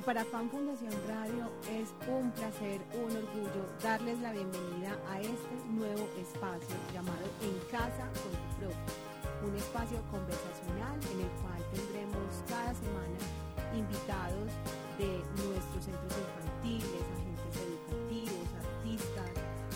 Y para Fan Fundación Radio es un placer, un orgullo darles la bienvenida a este nuevo espacio llamado En Casa con tu Profe. Un espacio conversacional en el cual tendremos cada semana invitados de nuestros centros infantiles, agentes educativos, artistas,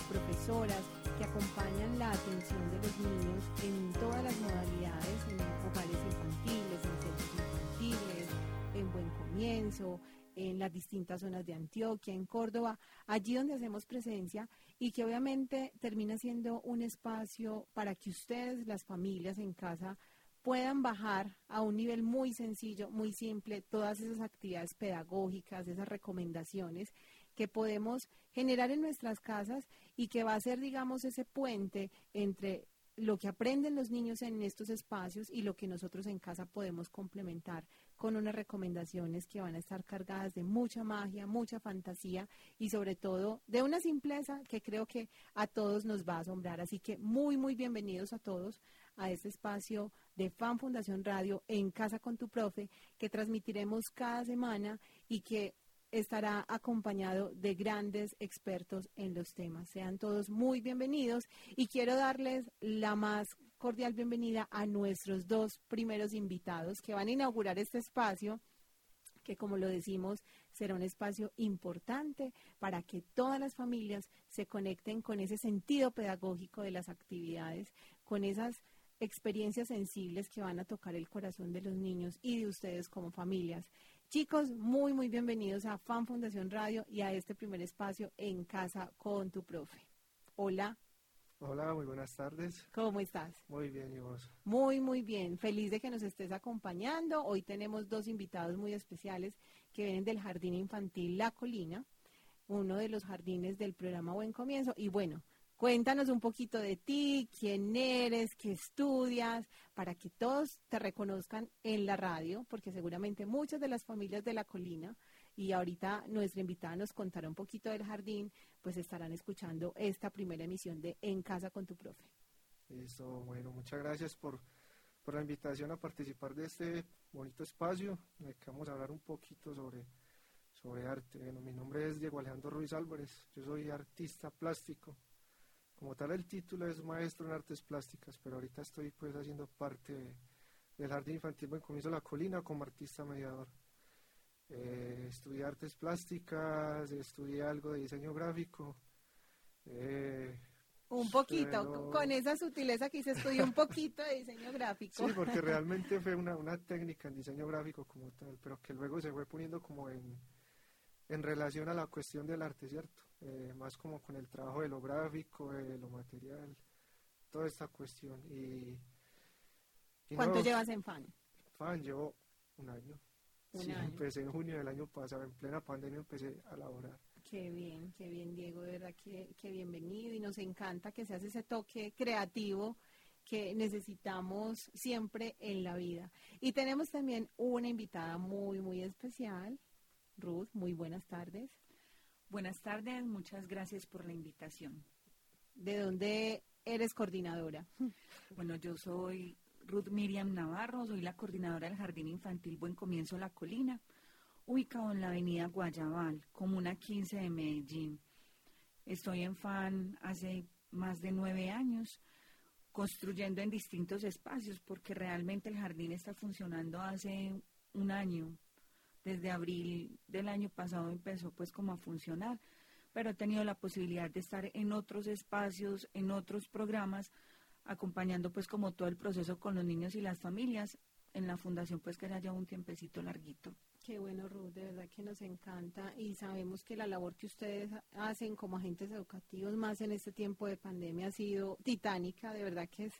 profesoras que acompañan la atención de los niños en todas las modalidades, en hogares infantiles, en centros infantiles, en Buen Comienzo, en las distintas zonas de Antioquia, en Córdoba, allí donde hacemos presencia y que obviamente termina siendo un espacio para que ustedes, las familias en casa, puedan bajar a un nivel muy sencillo, muy simple, todas esas actividades pedagógicas, esas recomendaciones que podemos generar en nuestras casas y que va a ser, digamos, ese puente entre lo que aprenden los niños en estos espacios y lo que nosotros en casa podemos complementar con unas recomendaciones que van a estar cargadas de mucha magia, mucha fantasía y sobre todo de una simpleza que creo que a todos nos va a asombrar. Así que muy, muy bienvenidos a todos a este espacio de Fan Fundación Radio en Casa con tu Profe que transmitiremos cada semana y que estará acompañado de grandes expertos en los temas. Sean todos muy bienvenidos y quiero darles la más cordial bienvenida a nuestros dos primeros invitados que van a inaugurar este espacio que como lo decimos será un espacio importante para que todas las familias se conecten con ese sentido pedagógico de las actividades, con esas experiencias sensibles que van a tocar el corazón de los niños y de ustedes como familias. Chicos, muy, muy bienvenidos a Fan Fundación Radio y a este primer espacio en casa con tu profe. Hola. Hola, muy buenas tardes. ¿Cómo estás? Muy bien, ¿y vos? Muy, muy bien. Feliz de que nos estés acompañando. Hoy tenemos dos invitados muy especiales que vienen del Jardín Infantil La Colina, uno de los jardines del programa Buen Comienzo. Y bueno, Cuéntanos un poquito de ti, quién eres, qué estudias, para que todos te reconozcan en la radio, porque seguramente muchas de las familias de la colina, y ahorita nuestra invitada nos contará un poquito del jardín, pues estarán escuchando esta primera emisión de En Casa con tu Profe. Eso, bueno, muchas gracias por, por la invitación a participar de este bonito espacio, en el que vamos a hablar un poquito sobre, sobre arte. Bueno, mi nombre es Diego Alejandro Ruiz Álvarez, yo soy artista plástico como tal el título es maestro en artes plásticas, pero ahorita estoy pues haciendo parte del Jardín Infantil Buen Comienzo La Colina como artista mediador. Eh, estudié artes plásticas, estudié algo de diseño gráfico. Eh, un poquito, con esa sutileza que hice estudié un poquito de diseño gráfico. Sí, porque realmente fue una, una técnica en diseño gráfico como tal, pero que luego se fue poniendo como en, en relación a la cuestión del arte, ¿cierto? Eh, más como con el trabajo de lo gráfico, de lo material, toda esta cuestión. Y, ¿Cuánto llevas en FAN? FAN llevo un año. Sí, empecé en junio del año pasado, en plena pandemia empecé a laborar. Qué bien, qué bien, Diego, de verdad que, que bienvenido y nos encanta que se hace ese toque creativo que necesitamos siempre en la vida. Y tenemos también una invitada muy, muy especial, Ruth, muy buenas tardes. Buenas tardes, muchas gracias por la invitación. ¿De dónde eres coordinadora? Bueno, yo soy Ruth Miriam Navarro, soy la coordinadora del Jardín Infantil Buen Comienzo La Colina, ubicado en la avenida Guayabal, Comuna 15 de Medellín. Estoy en FAN hace más de nueve años, construyendo en distintos espacios, porque realmente el jardín está funcionando hace un año, desde abril del año pasado empezó pues como a funcionar, pero he tenido la posibilidad de estar en otros espacios, en otros programas, acompañando pues como todo el proceso con los niños y las familias en la fundación pues que ya lleva un tiempecito larguito. Qué bueno, Ruth, de verdad que nos encanta y sabemos que la labor que ustedes hacen como agentes educativos más en este tiempo de pandemia ha sido titánica, de verdad que es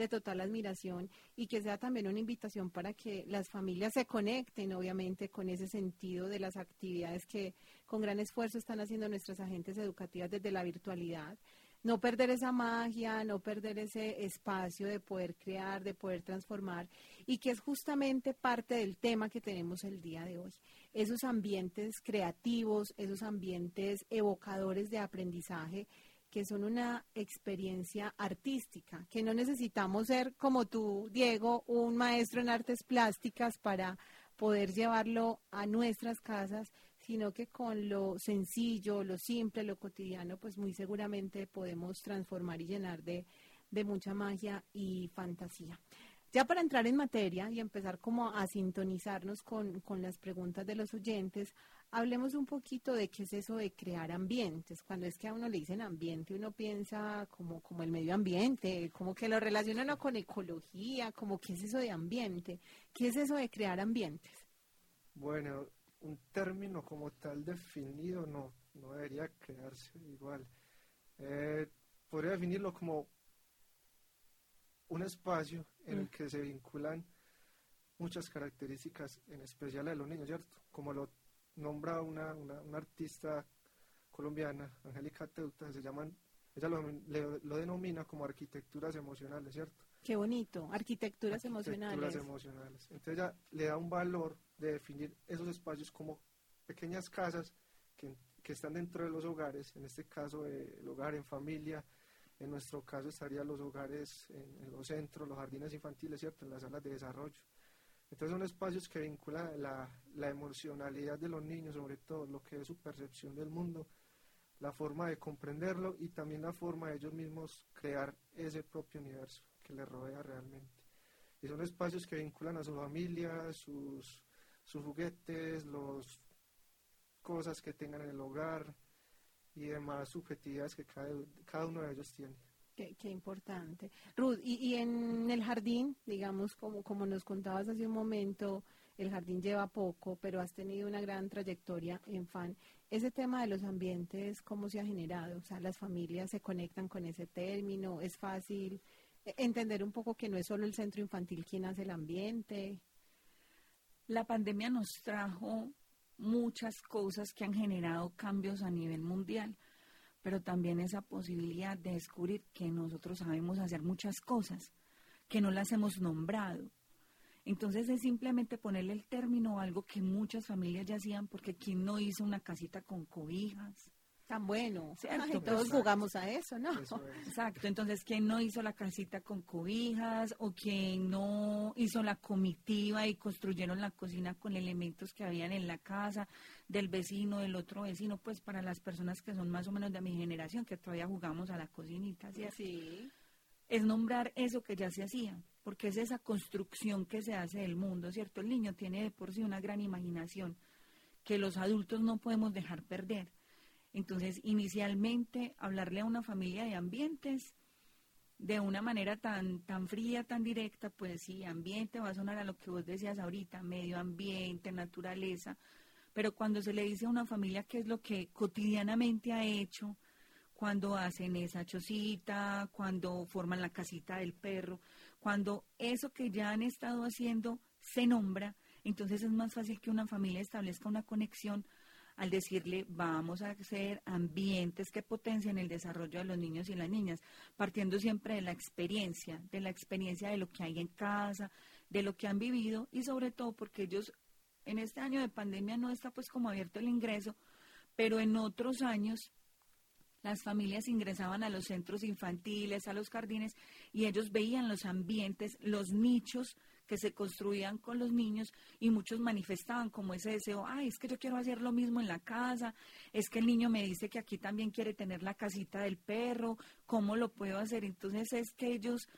de total admiración y que sea también una invitación para que las familias se conecten, obviamente, con ese sentido de las actividades que con gran esfuerzo están haciendo nuestras agentes educativas desde la virtualidad. No perder esa magia, no perder ese espacio de poder crear, de poder transformar, y que es justamente parte del tema que tenemos el día de hoy. Esos ambientes creativos, esos ambientes evocadores de aprendizaje que son una experiencia artística, que no necesitamos ser como tú, Diego, un maestro en artes plásticas para poder llevarlo a nuestras casas, sino que con lo sencillo, lo simple, lo cotidiano, pues muy seguramente podemos transformar y llenar de, de mucha magia y fantasía. Ya para entrar en materia y empezar como a sintonizarnos con, con, las preguntas de los oyentes, hablemos un poquito de qué es eso de crear ambientes. Cuando es que a uno le dicen ambiente, uno piensa como, como el medio ambiente, como que lo relaciona con ecología, como qué es eso de ambiente. ¿Qué es eso de crear ambientes? Bueno, un término como tal definido no, no debería crearse igual. Eh, podría definirlo como un espacio en el mm. que se vinculan muchas características, en especial de los niños, ¿cierto? Como lo nombra una, una, artista colombiana, Angélica Teuta, se llaman, ella lo, denomina como arquitecturas emocionales, ¿cierto? Qué bonito, arquitecturas, emocionales. Arquitecturas emocionales. Entonces ella le da un valor de definir esos espacios como pequeñas casas que, que están dentro de los hogares, en este caso el hogar en familia, en nuestro caso estarían los hogares en, los centros, los jardines infantiles, ¿cierto? En las salas de desarrollo. Entonces son espacios que vinculan la, la, emocionalidad de los niños, sobre todo lo que es su percepción del mundo, la forma de comprenderlo y también la forma de ellos mismos crear ese propio universo que les rodea realmente. Y son espacios que vinculan a su familia, sus, sus juguetes, las cosas que tengan en el hogar, y demás subjetividades que cada, cada uno de ellos tiene. Qué, qué importante. Ruth, y, y, en el jardín, digamos, como, como nos contabas hace un momento, el jardín lleva poco, pero has tenido una gran trayectoria en FAN. Ese tema de los ambientes, ¿cómo se ha generado? O sea, las familias se conectan con ese término, es fácil entender un poco que no es solo el centro infantil quien hace el ambiente. La pandemia nos trajo muchas cosas que han generado cambios a nivel mundial, pero también esa posibilidad de descubrir que nosotros sabemos hacer muchas cosas, que no las hemos nombrado. Entonces es simplemente ponerle el término a algo que muchas familias ya hacían, porque ¿quién no hizo una casita con cobijas? Tan bueno. todos jugamos a eso, ¿no? Exacto. Entonces, ¿quién no hizo la casita con cobijas o quién no hizo la comitiva y construyeron la cocina con elementos que habían en la casa del vecino, del otro vecino? Pues para las personas que son más o menos de mi generación, que todavía jugamos a la cocinita, ¿cierto? Sí. Es nombrar eso que ya se hacía, porque es esa construcción que se hace del mundo, ¿cierto? El niño tiene de por sí una gran imaginación que los adultos no podemos dejar perder entonces, inicialmente, hablarle a una familia de ambientes de una manera tan, tan fría, tan directa, pues sí, ambiente va a sonar a lo que vos decías ahorita, medio ambiente, naturaleza, pero cuando se le dice a una familia qué es lo que cotidianamente ha hecho, cuando hacen esa chocita, cuando forman la casita del perro, cuando eso que ya han estado haciendo se nombra, entonces es más fácil que una familia establezca una conexión al decirle vamos a hacer ambientes que potencien el desarrollo de los niños y las niñas, partiendo siempre de la experiencia, de la experiencia de lo que hay en casa, de lo que han vivido y sobre todo porque ellos en este año de pandemia no está pues como abierto el ingreso, pero en otros años las familias ingresaban a los centros infantiles, a los jardines, y ellos veían los ambientes, los nichos que se construían con los niños y muchos manifestaban como ese deseo, ay, es que yo quiero hacer lo mismo en la casa, es que el niño me dice que aquí también quiere tener la casita del perro, ¿cómo lo puedo hacer? Entonces es que ellos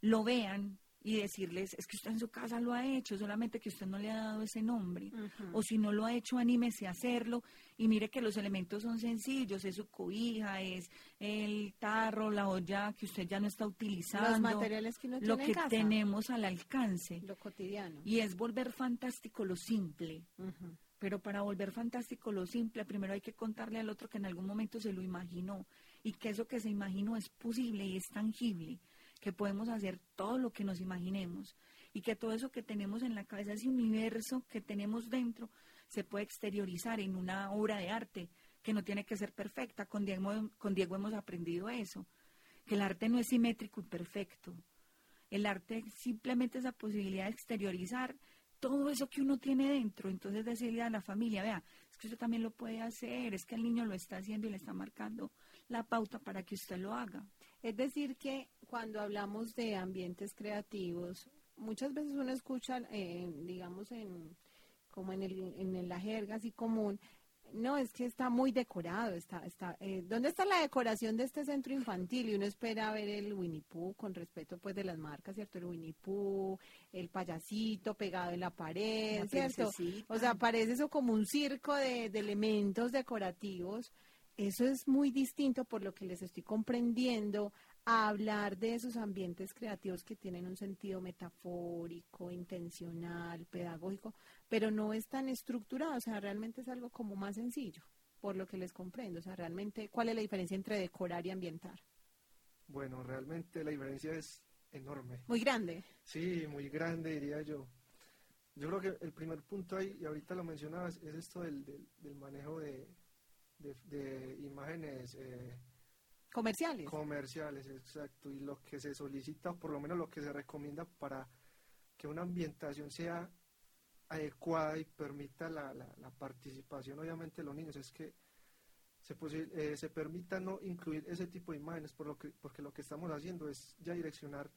lo vean y decirles, es que usted en su casa lo ha hecho, solamente que usted no le ha dado ese nombre. O si no lo ha hecho, anímese a hacerlo. Y mire que los elementos son sencillos, es su cobija, es el tarro, la olla que usted ya no está utilizando. Los materiales que Lo que tenemos al alcance. Lo cotidiano. Y es volver fantástico lo simple. Pero para volver fantástico lo simple, primero hay que contarle al otro que en algún momento se lo imaginó y que eso que se imaginó es posible y es tangible que podemos hacer todo lo que nos imaginemos y que todo eso que tenemos en la cabeza, ese universo que tenemos dentro, se puede exteriorizar en una obra de arte que no tiene que ser perfecta. Con Diego, hemos aprendido eso, que el arte no es simétrico y perfecto. El arte simplemente es la posibilidad de exteriorizar todo eso que uno tiene dentro. Entonces decirle a la familia, vea, es que usted también lo puede hacer, es que el niño lo está haciendo y le está marcando la pauta para que usted lo haga. Es decir, que cuando hablamos de ambientes creativos, muchas veces uno escucha, eh, digamos, en, como en, el, en la jerga así común, no, es que está muy decorado. Está, está, eh, ¿Dónde está la decoración de este centro infantil? Y uno espera ver el Winnie Pooh, con respeto pues de las marcas, ¿cierto? El Winnie Pooh, el payasito pegado en la pared, ¿cierto? O sea, parece eso como un circo de, de elementos decorativos. Eso es muy distinto por lo que les estoy comprendiendo a hablar de esos ambientes creativos que tienen un sentido metafórico, intencional, pedagógico, pero no es tan estructurado, o sea, realmente es algo como más sencillo, por lo que les comprendo, o sea, realmente, ¿cuál es la diferencia entre decorar y ambientar? Bueno, realmente la diferencia es enorme. Muy grande. Sí, muy grande, diría yo. Yo creo que el primer punto ahí, y ahorita lo mencionabas, es esto del, del, manejo de, de, imágenes. Eh, Comerciales. Comerciales, exacto. Y lo que se solicita, o por lo menos lo que se recomienda para que una ambientación sea adecuada y permita la, la, participación, obviamente, de los niños, es que se, eh, se permita no incluir ese tipo de imágenes, por lo que, porque lo que estamos haciendo es ya direccionar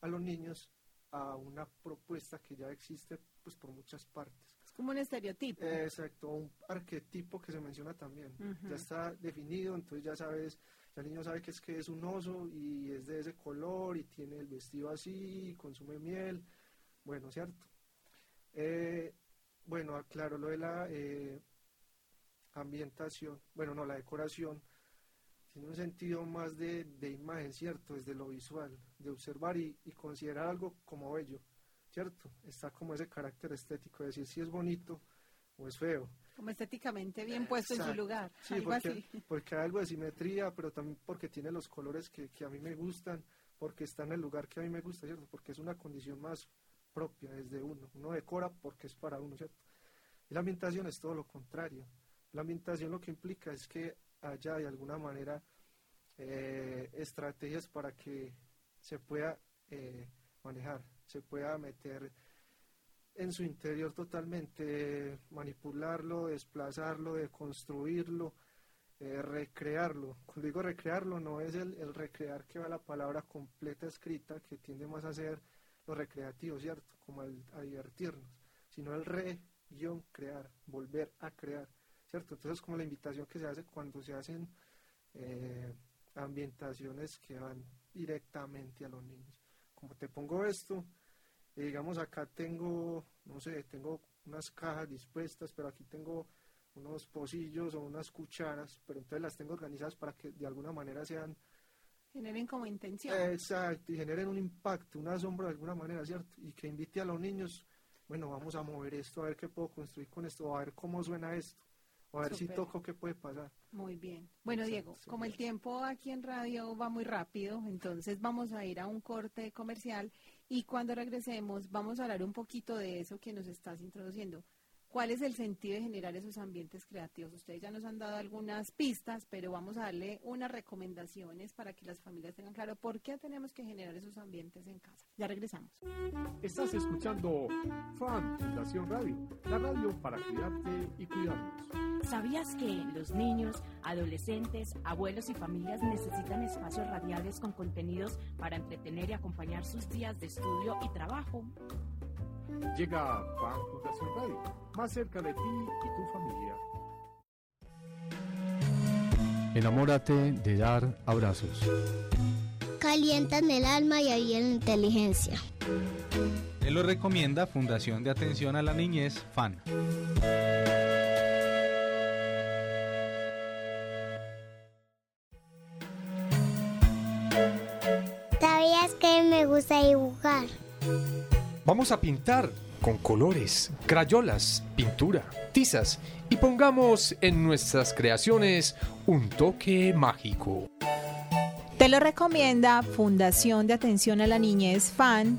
a los niños a una propuesta que ya existe pues por muchas partes. Como un estereotipo. exacto, un arquetipo que se menciona también. Ya está definido, entonces ya sabes el niño sabe que es que es un oso y es de ese color y tiene el vestido así, y consume miel, bueno, ¿cierto? Eh, bueno, aclaro lo de la eh, ambientación, bueno, no, la decoración, tiene un sentido más de, de imagen, ¿cierto? Desde lo visual, de observar y, y, considerar algo como bello, ¿cierto? Está como ese carácter estético, de decir si es bonito o es feo. Como estéticamente bien puesto en su lugar. Sí, porque, porque, hay algo de simetría, pero también porque tiene los colores que, que, a mí me gustan, porque está en el lugar que a mí me gusta, ¿cierto? Porque es una condición más propia desde uno. Uno decora porque es para uno, ¿cierto? Y la ambientación es todo lo contrario. La ambientación lo que implica es que haya de alguna manera eh, estrategias para que se pueda eh, manejar, se pueda meter en su interior totalmente, manipularlo, desplazarlo, deconstruirlo, eh, recrearlo. Cuando digo recrearlo, no es el, recrear que va la palabra completa escrita, que tiende más a ser lo recreativo, ¿cierto? Como a divertirnos, sino el re-crear, volver a crear, ¿cierto? Entonces es como la invitación que se hace cuando se hacen eh, ambientaciones que van directamente a los niños. Como te pongo esto, digamos acá tengo, no sé, tengo unas cajas dispuestas, pero aquí tengo unos pocillos o unas cucharas, pero entonces las tengo organizadas para que de alguna manera sean... Generen como intención. Exacto, y generen un impacto, una sombra de alguna manera, ¿cierto? Y que invite a los niños, bueno, vamos a mover esto, a ver qué puedo construir con esto, a ver cómo suena esto, a ver si toco qué puede pasar. Muy bien. Bueno, Diego, como el tiempo aquí en radio va muy rápido, entonces vamos a ir a un corte comercial y cuando regresemos vamos a hablar un poquito de eso que nos estás introduciendo. ¿Cuál es el sentido de generar esos ambientes creativos? Ustedes ya nos han dado algunas pistas, pero vamos a darle unas recomendaciones para que las familias tengan claro por qué tenemos que generar esos ambientes en casa. Ya regresamos. Estás escuchando Fan Fundación Radio, la radio para cuidarte y cuidarnos. ¿Sabías que los niños, adolescentes, abuelos y familias necesitan espacios radiales con contenidos para entretener y acompañar sus días de estudio y trabajo? Llega Fan Fundación Radio, más cerca de ti y tu familia. Enamórate de dar abrazos. Calientan el alma y ahí la inteligencia. Te lo recomienda Fundación de Atención a la Niñez, FAN. ¿Sabías que me gusta dibujar? Vamos a pintar con colores, crayolas, pintura, tizas y pongamos en nuestras creaciones un toque mágico. Te lo recomienda Fundación de Atención a la Niñez FAN.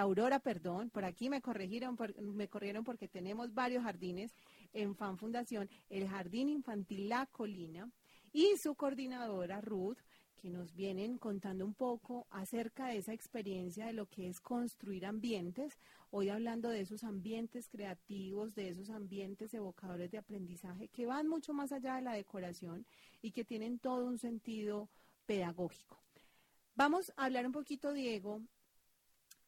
Aurora, perdón, por aquí me corrigieron, me corrieron porque tenemos varios jardines en Fan Fundación, el Jardín Infantil La Colina y su coordinadora Ruth, que nos vienen contando un poco acerca de esa experiencia de lo que es construir ambientes, hoy hablando de esos ambientes creativos, de esos ambientes evocadores de aprendizaje que van mucho más allá de la decoración y que tienen todo un sentido pedagógico. Vamos a hablar un poquito, Diego,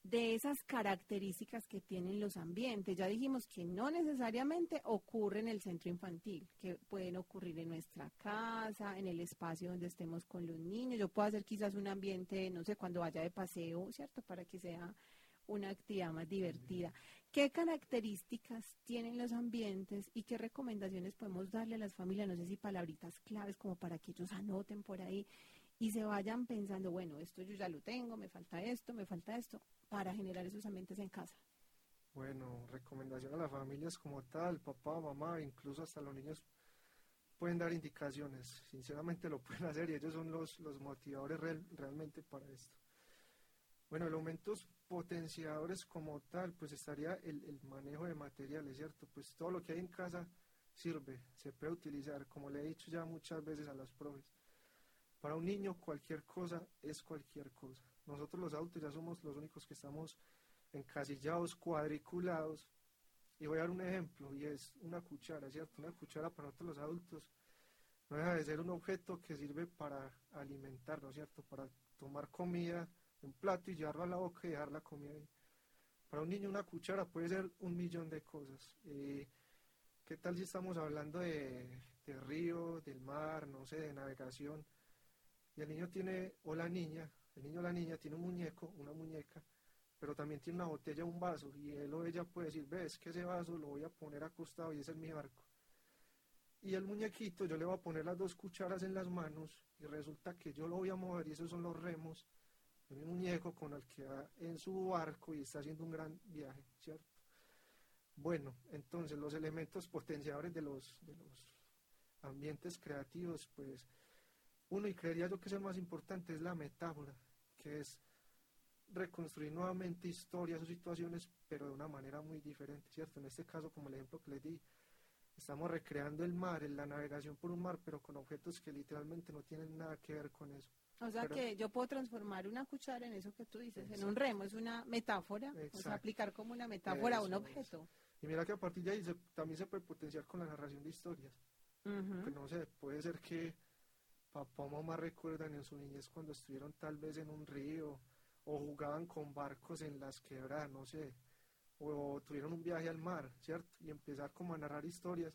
de esas características que tienen los ambientes. Ya dijimos que no necesariamente ocurre en el centro infantil, que pueden ocurrir en nuestra casa, en el espacio donde estemos con los niños. Yo puedo hacer quizás un ambiente, no sé, cuando vaya de paseo, ¿cierto? Para que sea una actividad más divertida. ¿Qué características tienen los ambientes y qué recomendaciones podemos darle a las familias? No sé si palabritas claves como para que ellos anoten por ahí y se vayan pensando, bueno, esto yo ya lo tengo, me falta esto, me falta esto, para generar esos ambientes en casa. Bueno, recomendación a las familias como tal, papá, mamá, incluso hasta los niños pueden dar indicaciones, sinceramente lo pueden hacer y ellos son los, los motivadores real, realmente para esto. Bueno, elementos potenciadores como tal, pues estaría el, el manejo de materiales, ¿cierto? Pues todo lo que hay en casa sirve, se puede utilizar, como le he dicho ya muchas veces a las profes para un niño cualquier cosa es cualquier cosa. Nosotros los adultos ya somos los únicos que estamos encasillados, cuadriculados. Y voy a dar un ejemplo, y es una cuchara, ¿cierto? Una cuchara para nosotros los adultos no deja de ser un objeto que sirve para alimentarnos, ¿cierto? Para tomar comida en un plato y llevarlo a la boca y dejar la comida ahí. Para un niño una cuchara puede ser un millón de cosas. Eh, ¿Qué tal si estamos hablando de, de río, del mar, no sé, de navegación? Y el niño tiene, o la niña, el niño o la niña tiene un muñeco, una muñeca, pero también tiene una botella, un vaso, y él o ella puede decir, ves que ese vaso lo voy a poner acostado y ese es mi barco. Y el muñequito yo le voy a poner las dos cucharas en las manos y resulta que yo lo voy a mover y esos son los remos de mi muñeco con el que va en su barco y está haciendo un gran viaje, ¿cierto? Bueno, entonces los elementos potenciadores de los, de los ambientes creativos, pues uno, y creería yo que es el más importante, es la metáfora, que es reconstruir nuevamente historias o situaciones, pero de una manera muy diferente, ¿cierto? En este caso, como el ejemplo que les di, estamos recreando el mar, la navegación por un mar, pero con objetos que literalmente no tienen nada que ver con eso. O sea que yo puedo transformar una cuchara en eso que tú dices, en un remo, es una metáfora, o sea, aplicar como una metáfora a un objeto. Y mira que a partir de ahí también se puede potenciar con la narración de historias. no sé, puede ser que papá o mamá recuerdan en su niñez cuando estuvieron tal vez en un río o jugaban con barcos en las quebradas, no sé, o, tuvieron un viaje al mar, ¿cierto? Y empezar como a narrar historias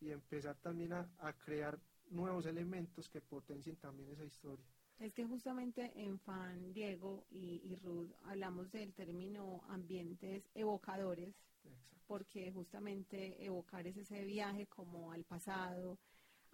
y empezar también a, crear nuevos elementos que potencien también esa historia. Es que justamente en Fan Diego y, y Ruth hablamos del término ambientes evocadores, porque justamente evocar es ese viaje como al pasado,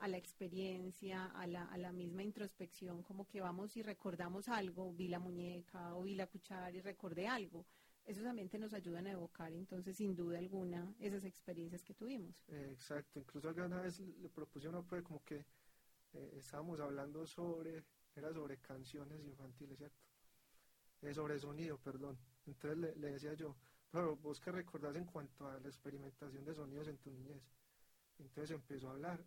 a la experiencia, a la, a la misma introspección, como que vamos y recordamos algo, vi la muñeca o vi la cuchara y recordé algo. Esos ambientes nos ayudan a evocar, entonces, sin duda alguna, esas experiencias que tuvimos. exacto, incluso alguna vez le propuse una prueba como que eh, estábamos hablando sobre, era sobre canciones infantiles, ¿cierto? Eh, sobre sonido, perdón. Entonces le, le decía yo, pero vos que recordás en cuanto a la experimentación de sonidos en tu niñez. Entonces empezó a hablar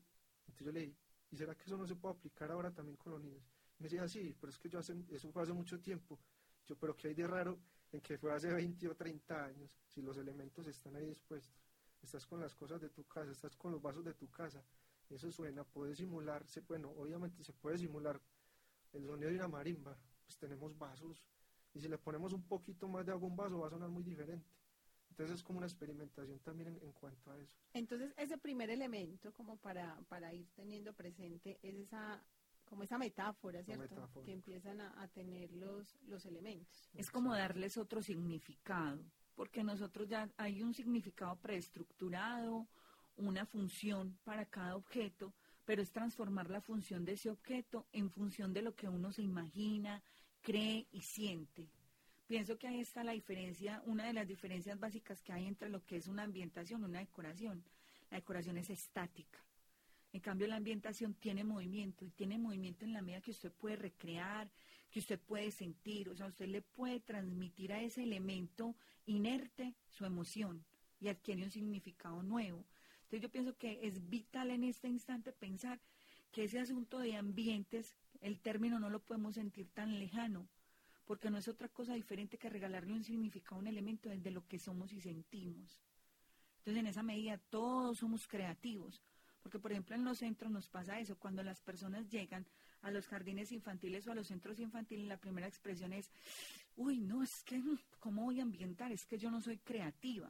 entonces yo le dije, ¿y será que eso no se puede aplicar ahora también con los niños? Me decía, sí, pero es que yo hace, eso fue hace mucho tiempo. Yo, pero ¿qué hay de raro en que fue hace 20 o 30 años si los elementos están ahí dispuestos? Estás con las cosas de tu casa, estás con los vasos de tu casa. Eso suena, puede simularse, bueno, obviamente se puede simular el sonido de una marimba. Pues tenemos vasos y si le ponemos un poquito más de agua a un vaso va a sonar muy diferente. Entonces es como una experimentación también en, cuanto a eso. Entonces ese primer elemento como para, para ir teniendo presente es esa como esa metáfora, ¿cierto? Que empiezan a, tener los, los elementos. Es como darles otro significado, porque nosotros ya hay un significado preestructurado, una función para cada objeto, pero es transformar la función de ese objeto en función de lo que uno se imagina, cree y siente. Pienso que ahí está la diferencia, una de las diferencias básicas que hay entre lo que es una ambientación y una decoración. La decoración es estática. En cambio, la ambientación tiene movimiento y tiene movimiento en la medida que usted puede recrear, que usted puede sentir, o sea, usted le puede transmitir a ese elemento inerte su emoción y adquiere un significado nuevo. Entonces yo pienso que es vital en este instante pensar que ese asunto de ambientes, el término no lo podemos sentir tan lejano, porque no es otra cosa diferente que regalarle un significado un elemento desde lo que somos y sentimos. Entonces en esa medida todos somos creativos, porque por ejemplo en los centros nos pasa eso, cuando las personas llegan a los jardines infantiles o a los centros infantiles, la primera expresión es, uy, no, es que, ¿cómo voy a ambientar? Es que yo no soy creativa.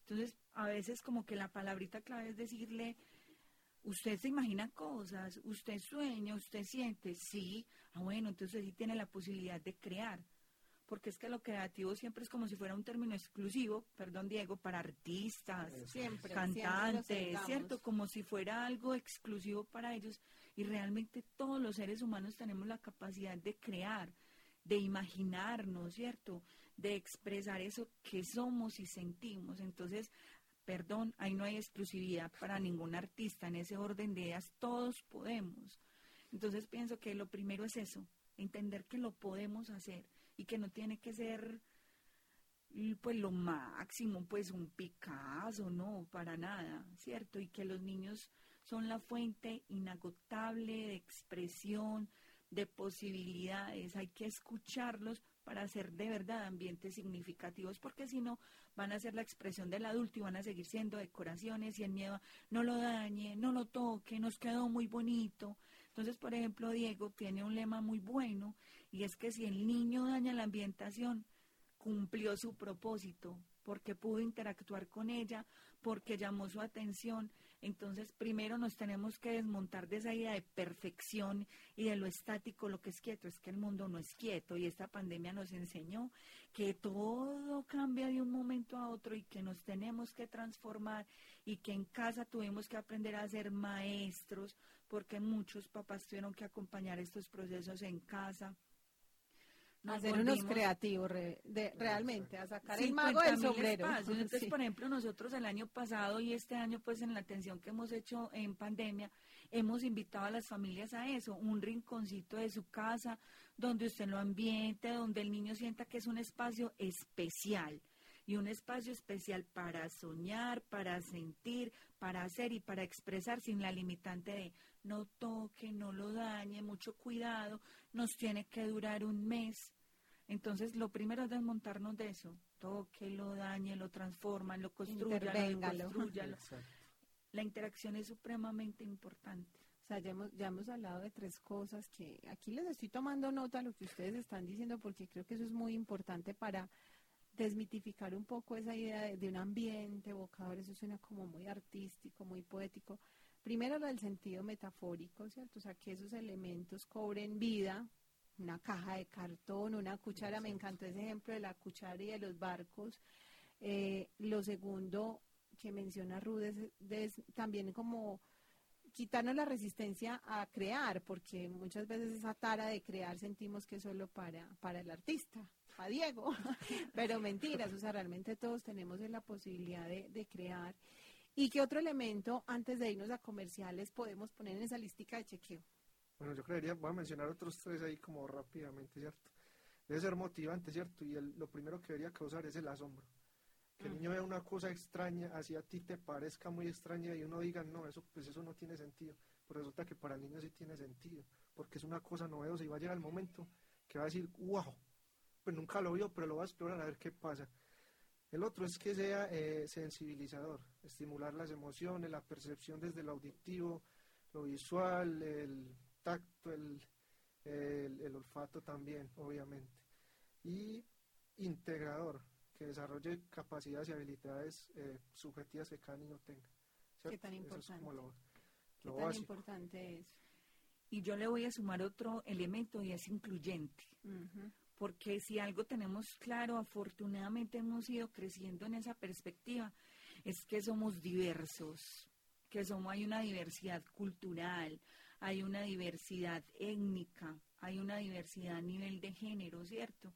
Entonces, a veces como que la palabrita clave es decirle, usted se imagina cosas, usted sueña, usted siente, sí, ah bueno, entonces sí tiene la posibilidad de crear. Porque es que lo creativo siempre es como si fuera un término exclusivo, perdón Diego, para artistas, Siempre, cantantes, siempre ¿cierto? Como si fuera algo exclusivo para ellos. Y realmente todos los seres humanos tenemos la capacidad de crear, de imaginarnos, ¿cierto? De expresar eso que somos y sentimos. Entonces, perdón, ahí no hay exclusividad para ningún artista. En ese orden de ideas todos podemos. Entonces pienso que lo primero es eso, entender que lo podemos hacer y que no tiene que ser y, pues lo máximo, pues un Picasso, no, para nada, ¿cierto? Y que los niños son la fuente inagotable de expresión, de posibilidades, hay que escucharlos para hacer de verdad ambientes significativos, porque si no van a ser la expresión del adulto y van a seguir siendo decoraciones y el miedo no lo dañe, no lo toque, nos quedó muy bonito. Entonces, por ejemplo, Diego tiene un lema muy bueno y es que si el niño daña la ambientación, cumplió su propósito, porque pudo interactuar con ella, porque llamó su atención. Entonces, primero nos tenemos que desmontar de esa idea de perfección y de lo estático, lo que es quieto. Es que el mundo no es quieto y esta pandemia nos enseñó que todo cambia de un momento a otro y que nos tenemos que transformar y que en casa tuvimos que aprender a ser maestros porque muchos papás tuvieron que acompañar estos procesos en casa a ser unos creativos re- de, realmente, a sacar el 50 mago del sombrero. espacios. Entonces, Sí. por ejemplo, nosotros el año pasado y este año, pues en la atención que hemos hecho en pandemia, hemos invitado a las familias a eso, un rinconcito de su casa, donde usted lo ambiente, donde el niño sienta que es un espacio especial y un espacio especial para soñar, para sentir, para hacer y para expresar sin la limitante de no toque, no lo dañe, mucho cuidado, nos tiene que durar un mes. Entonces, lo primero es desmontarnos de eso. Toque, lo dañe, lo transforma, lo construya, lo Exacto. La interacción es supremamente importante. O sea, ya hemos, ya hemos hablado de tres cosas que aquí les estoy tomando nota de lo que ustedes están diciendo porque creo que eso es muy importante para desmitificar un poco esa idea de, de un ambiente evocador, eso suena como muy artístico, muy poético. Primero lo del sentido metafórico, ¿cierto? O sea, que esos elementos cobren vida, una caja de cartón, una cuchara, me encantó ese ejemplo de la cuchara y de los barcos. Eh, lo segundo que menciona Rudes es también como quitarnos la resistencia a crear, porque muchas veces esa tara de crear sentimos que es solo para, para el artista, para Diego, pero mentiras, o sea, realmente todos tenemos la posibilidad de, de crear. ¿Y qué otro elemento, antes de irnos a comerciales, podemos poner en esa listica de chequeo? Bueno, yo creería, voy a mencionar otros tres ahí como rápidamente, ¿cierto? Debe ser motivante, ¿cierto? Y el- lo primero que debería causar es el asombro. Que el niño vea una cosa extraña, así a ti te parezca muy extraña y uno diga, no, eso pues eso no tiene sentido. Pero resulta que para el niño sí tiene sentido, porque es una cosa novedosa y va a llegar el momento que va a decir, wow, pues nunca lo vio, pero lo va a explorar a ver qué pasa. El otro es que sea eh, sensibilizador, estimular las emociones, la percepción desde lo auditivo, lo visual, el tacto, el, el, el olfato también, obviamente. Y integrador, que desarrolle capacidades y habilidades eh, subjetivas que cada niño tenga. ¿cierto? tan Eso es como lo, ¿Qué lo tan básico. importante es? Y yo le voy a sumar otro elemento y es incluyente. Porque si algo tenemos claro, afortunadamente hemos ido creciendo en esa perspectiva, es que somos diversos que somos, hay una diversidad cultural, hay una diversidad étnica, hay una diversidad a nivel de género, ¿cierto?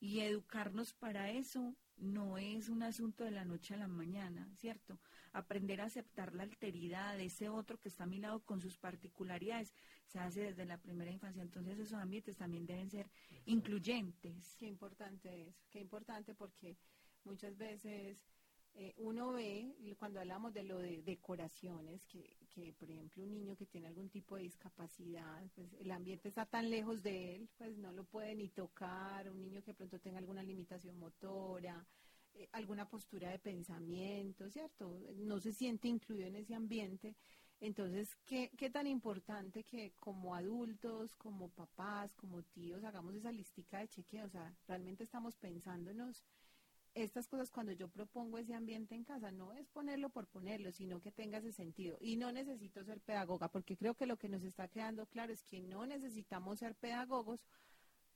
Y educarnos para eso no es un asunto de la noche a la mañana, ¿cierto? Aprender a aceptar la alteridad de ese otro que está a mi lado con sus particularidades se hace desde la primera infancia. Entonces esos ambientes también deben ser incluyentes. Qué importante es, qué importante porque muchas veces eh, uno ve, cuando hablamos de lo de decoraciones, que, que, por ejemplo un niño que tiene algún tipo de discapacidad, pues el ambiente está tan lejos de él, pues no lo puede ni tocar, un niño que pronto tenga alguna limitación motora, eh, alguna postura de pensamiento, ¿cierto? No se siente incluido en ese ambiente. Entonces, ¿qué, qué tan importante que como adultos, como papás, como tíos, hagamos esa listica de chequeo? O sea, realmente estamos pensándonos estas cosas cuando yo propongo ese ambiente en casa, no es ponerlo por ponerlo, sino que tenga ese sentido. Y no necesito ser pedagoga, porque creo que lo que nos está quedando claro es que no necesitamos ser pedagogos,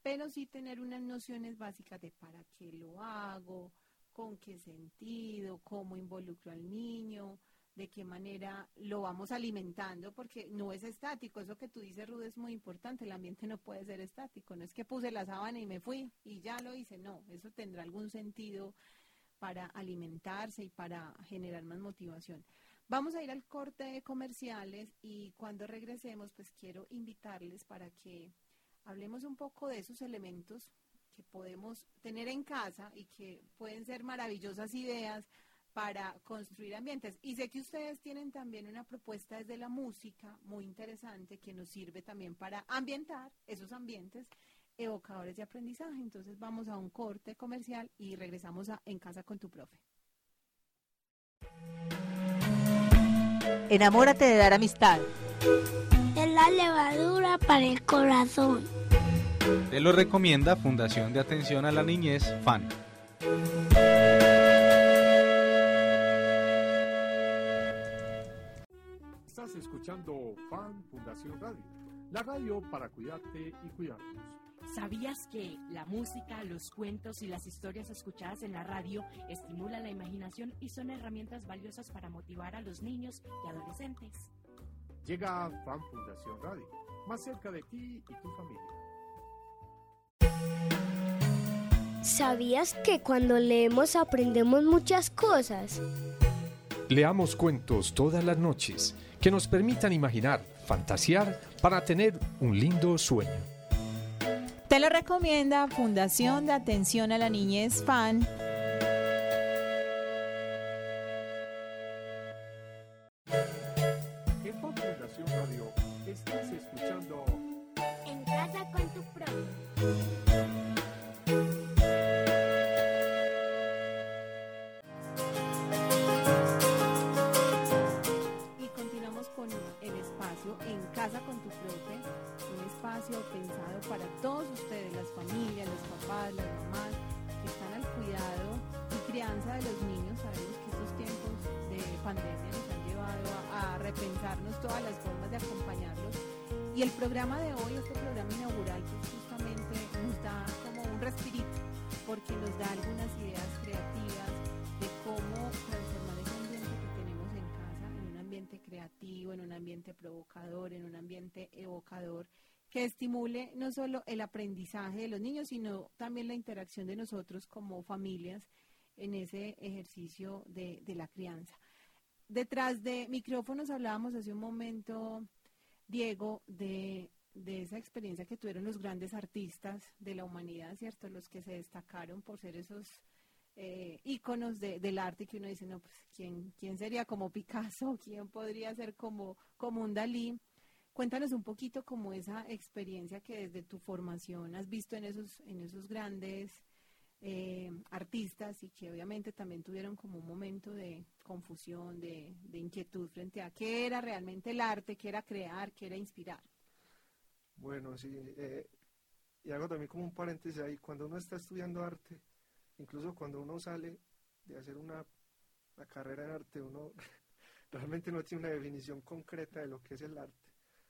pero sí tener unas nociones básicas de para qué lo hago, con qué sentido, cómo involucro al niño, de qué manera lo vamos alimentando, porque no es estático. Eso que tú dices, Ruth, es muy importante. El ambiente no puede ser estático. No es que puse la sábana y me fui y ya lo hice. No, eso tendrá algún sentido para alimentarse y para generar más motivación. Vamos a ir al corte de comerciales y cuando regresemos, pues quiero invitarles para que hablemos un poco de esos elementos que podemos tener en casa y que pueden ser maravillosas ideas para construir ambientes. Y sé que ustedes tienen también una propuesta desde la música muy interesante que nos sirve también para ambientar esos ambientes evocadores de aprendizaje. Entonces vamos a un corte comercial y regresamos a En casa con tu profe. Enamórate de dar amistad. Es la levadura para el corazón. Te lo recomienda Fundación de Atención a la Niñez, FAN. Escuchando Fan Fundación Radio, la radio para cuidarte y cuidarnos. ¿Sabías que la música, los cuentos y las historias escuchadas en la radio estimulan la imaginación y son herramientas valiosas para motivar a los niños y adolescentes? Llega Fan Fundación Radio, más cerca de ti y tu familia. ¿Sabías que cuando leemos aprendemos muchas cosas? Leamos cuentos todas las noches que nos permitan imaginar, fantasear para tener un lindo sueño. Te lo recomienda Fundación de Atención a la Niñez FAN. En Fundación Radio estás escuchando En casa con tu profe. Y el programa de hoy, este programa inaugural, pues justamente nos da como un respirito, porque nos da algunas ideas creativas de cómo transformar ese ambiente que tenemos en casa en un ambiente creativo, en un ambiente provocador, en un ambiente evocador, que estimule no solo el aprendizaje de los niños, sino también la interacción de nosotros como familias en ese ejercicio de, de la crianza. Detrás de micrófonos hablábamos hace un momento, Diego, de, de esa experiencia que tuvieron los grandes artistas de la humanidad, ¿cierto? Los que se destacaron por ser esos eh, íconos de- del arte que uno dice, no, pues, ¿quién, quién sería como Picasso? ¿Quién podría ser como, como un Dalí? Cuéntanos un poquito como esa experiencia que desde tu formación has visto en esos, en esos grandes eh, artistas y que obviamente también tuvieron como un momento de confusión, de, inquietud frente a qué era realmente el arte, qué era crear, qué era inspirar. Bueno, sí, eh, y hago también como un paréntesis ahí, cuando uno está estudiando arte, incluso cuando uno sale de hacer una, una carrera en arte, uno realmente no tiene una definición concreta de lo que es el arte.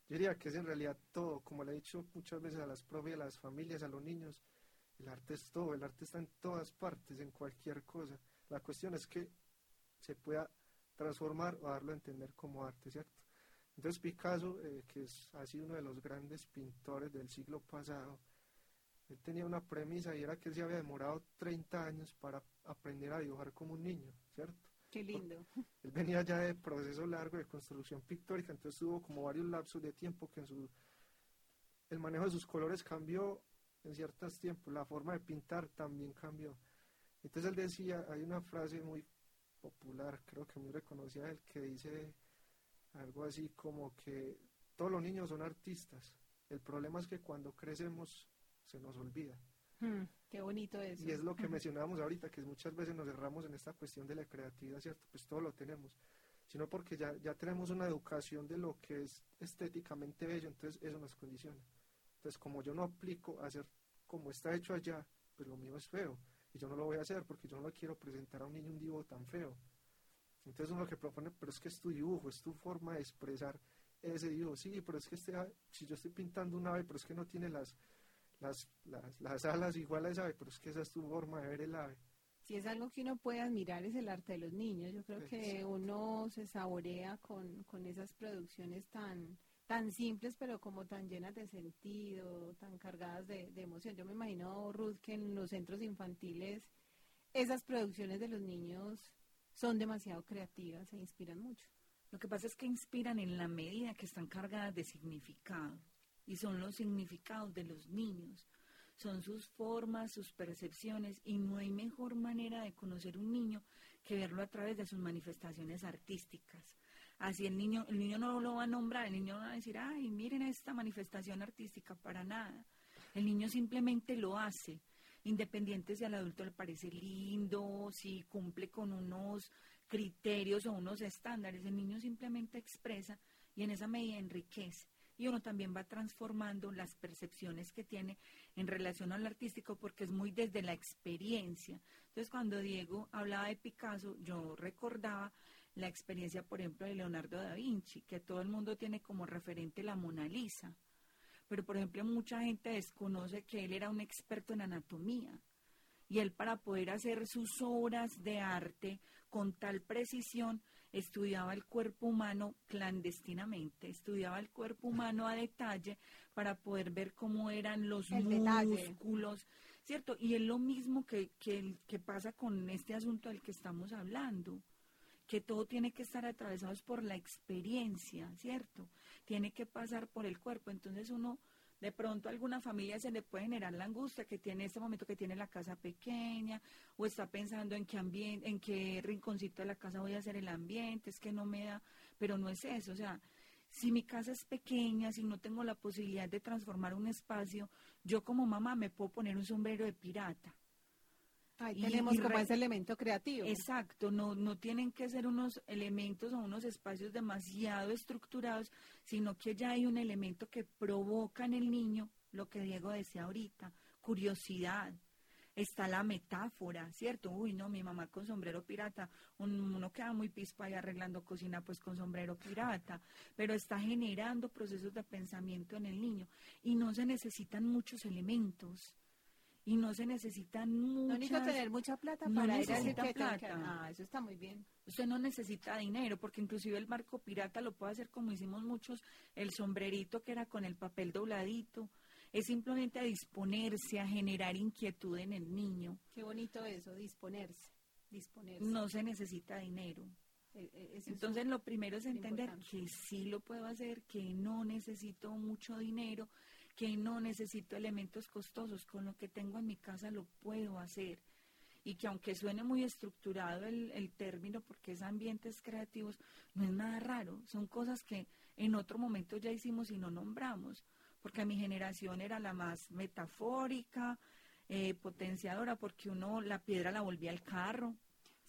Yo diría que es en realidad todo, como le he dicho muchas veces a las propias, a las familias, a los niños, el arte es todo, el arte está en todas partes, en cualquier cosa. La cuestión es que se pueda transformar o darlo a entender como arte, ¿cierto? Entonces Picasso, eh, que es, ha sido uno de los grandes pintores del siglo pasado, él tenía una premisa y era que él se había demorado 30 años para aprender a dibujar como un niño, ¿cierto? Qué lindo. Él venía ya de proceso largo de construcción pictórica, entonces tuvo como varios lapsos de tiempo que en su, el manejo de sus colores cambió en ciertos tiempos, la forma de pintar también cambió. Entonces él decía, hay una frase muy popular, creo que muy reconocida, él que dice algo así como que todos los niños son artistas, el problema es que cuando crecemos se nos olvida. Hmm, qué bonito eso. Y es lo que mencionábamos ahorita, que muchas veces nos cerramos en esta cuestión de la creatividad, ¿cierto? Pues todo lo tenemos, sino porque ya, ya tenemos una educación de lo que es estéticamente bello, entonces eso nos condiciona. Entonces, como yo no aplico a hacer como está hecho allá, pues lo mío es feo. Y yo no lo voy a hacer porque yo no le quiero presentar a un niño un dibujo tan feo. Entonces uno lo que propone, pero es que es tu dibujo, es tu forma de expresar ese dibujo. Sí, pero es que este, si yo estoy pintando un ave, pero es que no tiene las, las, las, las alas igual a esa ave, pero es que esa es tu forma de ver el ave. Si es algo que uno puede admirar es el arte de los niños. Yo creo que uno se saborea con, con esas producciones tan, tan simples, pero como tan llenas de sentido, tan cargadas de, emoción. Yo me imagino, Ruth, que en los centros infantiles esas producciones de los niños son demasiado creativas e inspiran mucho. Lo que pasa es que inspiran en la medida que están cargadas de significado y son los significados de los niños, son sus formas, sus percepciones y no hay mejor manera de conocer un niño que verlo a través de sus manifestaciones artísticas. Así el niño, el niño no lo va a nombrar, el niño no va a decir, ay, miren esta manifestación artística, para nada. El niño simplemente lo hace, independiente si al adulto le parece lindo, si cumple con unos criterios o unos estándares, el niño simplemente expresa y en esa medida enriquece y uno también va transformando las percepciones que tiene en relación al artístico porque es muy desde la experiencia. Entonces, cuando Diego hablaba de Picasso, yo recordaba la experiencia, por ejemplo, de Leonardo da Vinci, que todo el mundo tiene como referente la Mona Lisa. Pero, por ejemplo, mucha gente desconoce que él era un experto en anatomía. Y él para poder hacer sus obras de arte con tal precisión, estudiaba el cuerpo humano clandestinamente, estudiaba el cuerpo humano a detalle para poder ver cómo eran los músculos, ¿cierto? Y es lo mismo que, que, que pasa con este asunto del que estamos hablando que todo tiene que estar atravesado por la experiencia, ¿cierto? Tiene que pasar por el cuerpo. Entonces uno de pronto a alguna familia se le puede generar la angustia que tiene este momento que tiene la casa pequeña o está pensando en qué ambiente, en qué rinconcito de la casa voy a hacer el ambiente, es que no me da, pero no es eso, o sea, si mi casa es pequeña, si no tengo la posibilidad de transformar un espacio, yo como mamá me puedo poner un sombrero de pirata Ahí tenemos como ese elemento creativo. Exacto, no, no tienen que ser unos elementos o unos espacios demasiado estructurados, sino que ya hay un elemento que provoca en el niño lo que Diego decía ahorita, curiosidad. Está la metáfora, ¿cierto? Uy, no, mi mamá con sombrero pirata, uno queda muy pispa y arreglando cocina pues con sombrero pirata, pero está generando procesos de pensamiento en el niño y no se necesitan muchos elementos y no se necesitan muchas... No necesita tener mucha plata no para necesita plata. Ah, eso está muy bien. Usted no necesita dinero, porque inclusive el barco pirata lo puede hacer como hicimos muchos, el sombrerito que era con el papel dobladito. Es simplemente a disponerse, a generar inquietud en el niño. Qué bonito eso, disponerse, disponerse. No se necesita dinero. E, e, Entonces lo primero es entender que sí lo puedo hacer, que no necesito mucho dinero, que no necesito elementos costosos, con lo que tengo en mi casa lo puedo hacer. Y que aunque suene muy estructurado el, el término, porque es ambientes creativos, no es nada raro, son cosas que en otro momento ya hicimos y no nombramos, porque mi generación era la más metafórica, eh, potenciadora, porque uno la piedra la volvía al carro,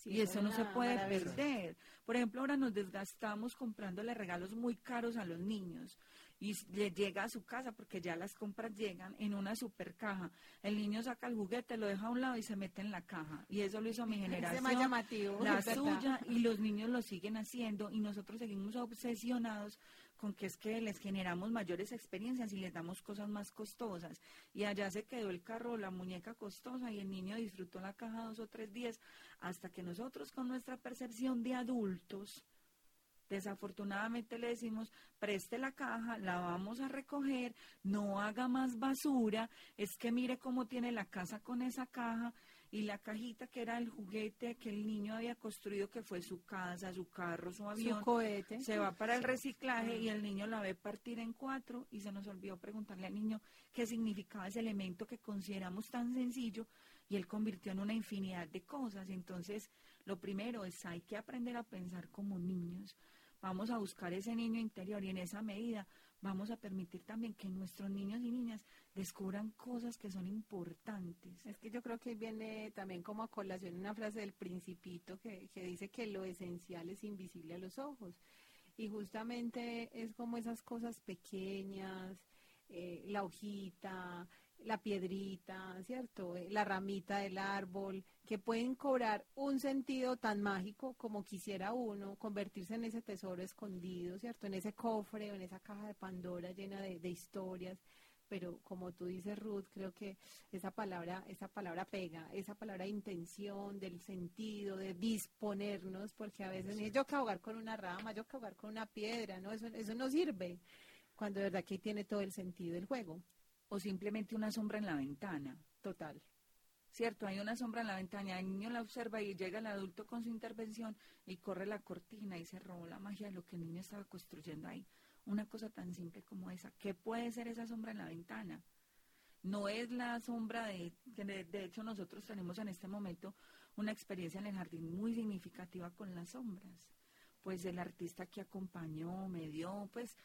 y eso no se puede perder. Por ejemplo, ahora nos desgastamos comprándole regalos muy caros a los niños y le llega a su casa porque ya las compras llegan en una super caja. El niño saca el juguete, lo deja a un lado y se mete en la caja. Y eso lo hizo mi generación, más llamativo, la suya, y los niños lo siguen haciendo y nosotros seguimos obsesionados con que es que les generamos mayores experiencias y les damos cosas más costosas. Y allá se quedó el carro, la muñeca costosa y el niño disfrutó la caja dos o tres días hasta que nosotros con nuestra percepción de adultos Desafortunadamente le decimos, preste la caja, la vamos a recoger, no haga más basura, es que mire cómo tiene la casa con esa caja y la cajita que era el juguete que el niño había construido, que fue su casa, su carro, su avión, Su cohete. se va para el reciclaje y el niño la ve partir en cuatro y se nos olvidó preguntarle al niño qué significaba ese elemento que consideramos tan sencillo y él convirtió en una infinidad de cosas. Entonces, lo primero es hay que aprender a pensar como niños. Vamos a buscar ese niño interior y en esa medida vamos a permitir también que nuestros niños y niñas descubran cosas que son importantes. Es que yo creo que viene también como a colación una frase del principito que, que dice que lo esencial es invisible a los ojos. Y justamente es como esas cosas pequeñas, eh, la hojita, la piedrita, ¿cierto? Eh, La ramita del árbol, que pueden cobrar un sentido tan mágico como quisiera uno, convertirse en ese tesoro escondido, ¿cierto? En ese cofre o en esa caja de Pandora llena de, de historias pero como tú dices Ruth, creo que esa palabra, esa palabra pega, esa palabra intención, del sentido, de disponernos, porque a veces yo que jugar con una rama, yo que jugar con una piedra, no, eso, eso no sirve, cuando de verdad que tiene todo el sentido el juego, O simplemente una sombra en la ventana. total. Cierto, hay una sombra en la ventana, el niño la observa y llega el adulto con su intervención y corre la cortina y se robó la magia de lo que el niño estaba construyendo ahí. Una cosa tan simple como esa. ¿Qué puede ser esa sombra en la ventana? No es la sombra de, de, de hecho nosotros tenemos en este momento una experiencia en el jardín muy significativa con las sombras. Pues el artista que acompañó, me dio, pues,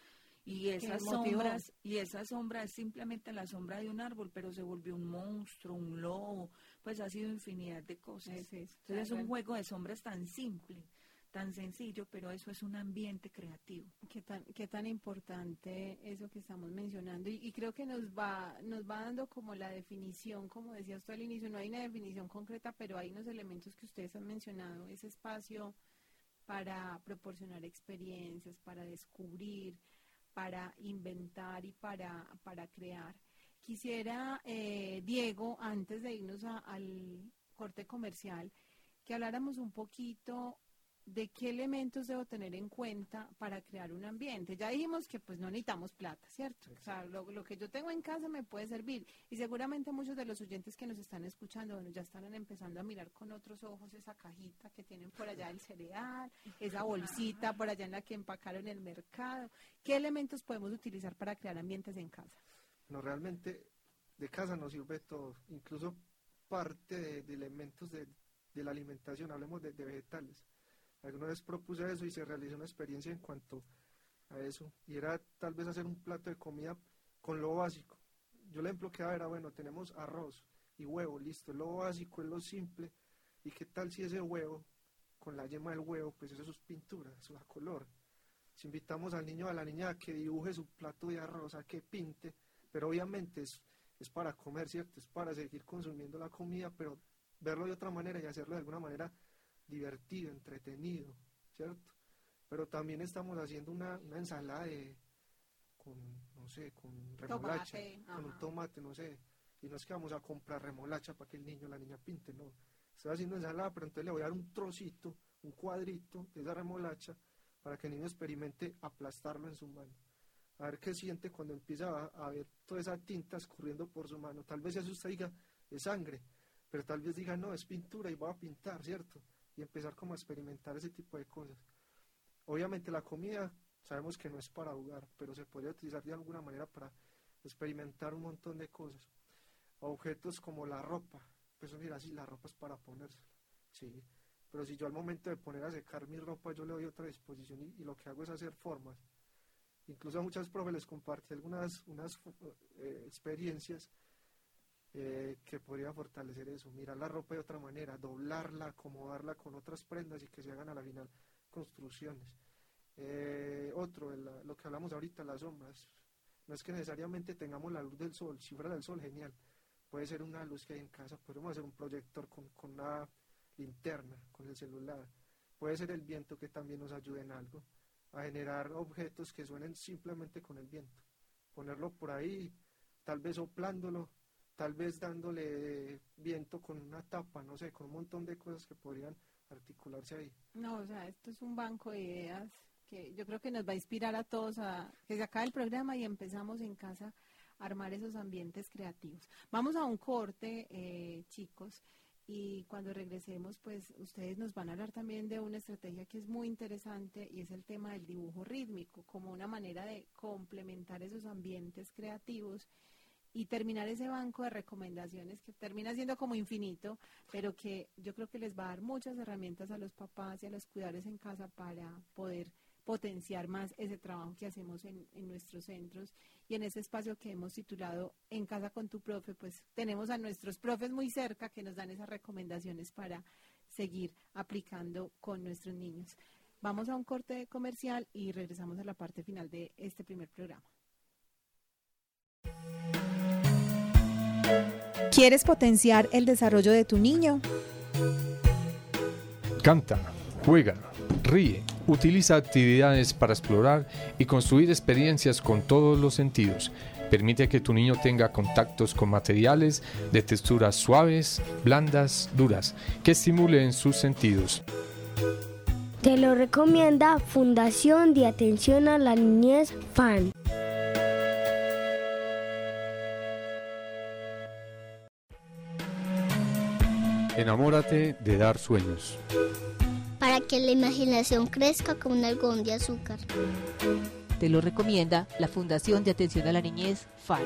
y esas sombras, y esa sombra es simplemente la sombra de un árbol, pero se volvió un monstruo, un lobo, pues ha sido infinidad de cosas. Es eso, Entonces es un juego de sombras tan simple, tan sencillo, pero eso es un ambiente creativo. Qué tan, qué tan importante eso que estamos mencionando y, y creo que nos va, nos va dando como la definición, como decía usted al inicio, no hay una definición concreta, pero hay unos elementos que ustedes han mencionado, ese espacio para proporcionar experiencias, para descubrir, para inventar y para, para crear. Quisiera, eh, Diego, antes de irnos a- al corte comercial, que habláramos un poquito de qué elementos debo tener en cuenta para crear un ambiente. Ya dijimos que pues no necesitamos plata, ¿cierto? O sea, lo, lo que yo tengo en casa me puede servir. Y seguramente muchos de los oyentes que nos están escuchando, bueno, ya están empezando a mirar con otros ojos esa cajita que tienen por allá el cereal, esa bolsita por allá en la que empacaron el mercado. ¿Qué elementos podemos utilizar para crear ambientes en casa? No, realmente de casa nos sirve todo, incluso parte de, elementos de, de la alimentación, hablemos de vegetales. Alguna vez propuse eso y se realizó una experiencia en cuanto a eso, y era tal vez hacer un plato de comida con lo básico. Yo el ejemplo que daba era, bueno, tenemos arroz y huevo, listo, es lo básico, es lo simple, y qué tal si ese huevo, con la yema del huevo, pues eso es pintura, eso da color. Si invitamos al niño o a la niña a que dibuje su plato de arroz, a que pinte, pero obviamente es, es para comer, ¿cierto? Es para seguir consumiendo la comida, pero verlo de otra manera y hacerlo de alguna manera divertido, entretenido, ¿cierto? Pero también estamos haciendo una, una ensalada de, con, no sé, con remolacha, Tomate, con un tomate, no sé, y no es que vamos a comprar remolacha para que el niño o la niña pinte, no. Estoy haciendo ensalada, pero entonces le voy a dar un trocito, un cuadrito de esa remolacha para que el niño experimente aplastarlo en su mano a ver qué siente cuando empieza a, a ver toda esa tinta escurriendo por su mano. Tal vez eso usted diga, es sangre, pero tal vez diga, no, es pintura y voy a pintar, ¿cierto? Y empezar como a experimentar ese tipo de cosas. Obviamente la comida sabemos que no es para jugar, pero se podría utilizar de alguna manera para experimentar un montón de cosas. Objetos como la ropa, pues mira, sí, la ropa es para ponérsela, sí. Pero si yo al momento de poner a secar mi ropa, yo le doy otra disposición y, y lo que hago es hacer formas. Incluso a muchas profes les compartí algunas unas, eh, experiencias eh, que podría fortalecer eso, mirar la ropa de otra manera, doblarla, acomodarla con otras prendas y que se hagan a la final construcciones. Eh, otro, lo que hablamos ahorita, las sombras. No es que necesariamente tengamos la luz del sol, si fuera del sol, genial. Puede ser una luz que hay en casa, podemos hacer un proyector con, con una linterna, con el celular. Puede ser el viento que también nos ayude en algo, a generar objetos que suenen simplemente con el viento. Ponerlo por ahí, tal vez soplándolo, tal vez dándole viento con una tapa, no sé, con un montón de cosas que podrían articularse ahí. No, o sea, esto es un banco de ideas que yo creo que nos va a inspirar a todos a que se acabe el programa y empezamos en casa a armar esos ambientes creativos. Vamos a un corte, eh, chicos, y cuando regresemos, pues ustedes nos van a hablar también de una estrategia que es muy interesante y es el tema del dibujo rítmico, como una manera de complementar esos ambientes creativos y terminar ese banco de recomendaciones que termina siendo como infinito, pero que yo creo que les va a dar muchas herramientas a los papás y a los cuidadores en casa para poder potenciar más ese trabajo que hacemos en, en, nuestros centros y en ese espacio que hemos titulado En casa con tu profe, pues tenemos a nuestros profes muy cerca que nos dan esas recomendaciones para seguir aplicando con nuestros niños. Vamos a un corte comercial y regresamos a la parte final de este primer programa. ¿Quieres potenciar el desarrollo de tu niño? Canta, juega, ríe, utiliza actividades para explorar y construir experiencias con todos los sentidos. Permite que tu niño tenga contactos con materiales de texturas suaves, blandas, duras, que estimulen sus sentidos. Te lo recomienda Fundación de Atención a la Niñez FAN. Enamórate de dar sueños. Para que la imaginación crezca como un algodón de azúcar. Te lo recomienda la Fundación de Atención a la Niñez FAN.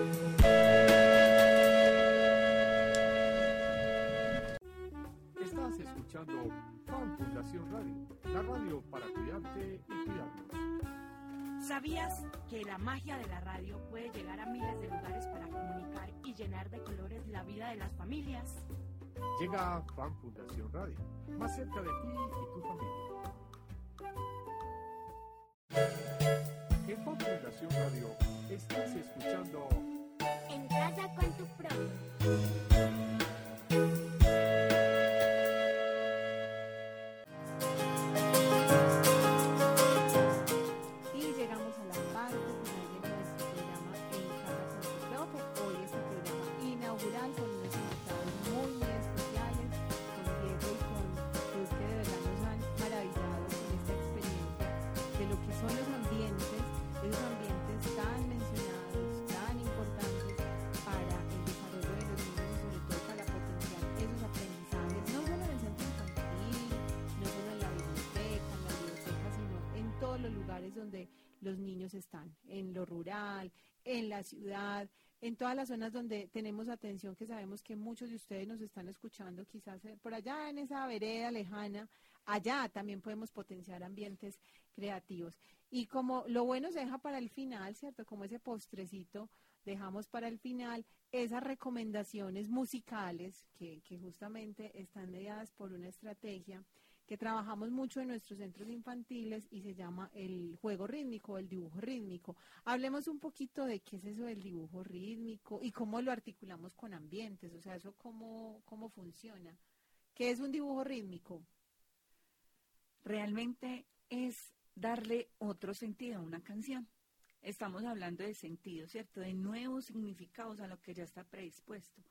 Estás escuchando FAN Fundación Radio, la radio para cuidarte y cuidarnos. ¿Sabías que la magia de la radio puede llegar a miles de lugares para comunicar y llenar de colores la vida de las familias? Llega Fan Fundación Radio, más cerca de ti y tu familia. En Fan Fundación Radio estás escuchando En casa con tu profe. Ciudad, en todas las zonas donde tenemos atención, que sabemos que muchos de ustedes nos están escuchando, quizás eh, por allá en esa vereda lejana, allá también podemos potenciar ambientes creativos. Y como lo bueno se deja para el final, ¿cierto? Como ese postrecito, dejamos para el final esas recomendaciones musicales que, que justamente están mediadas por una estrategia que trabajamos mucho en nuestros centros infantiles y se llama el juego rítmico, el dibujo rítmico. Hablemos un poquito de qué es eso del dibujo rítmico y cómo lo articulamos con ambientes, o sea, eso cómo, cómo funciona. ¿Qué es un dibujo rítmico? Realmente es darle otro sentido a una canción. Estamos hablando de sentido, ¿cierto? De nuevos significados a lo que ya está predispuesto.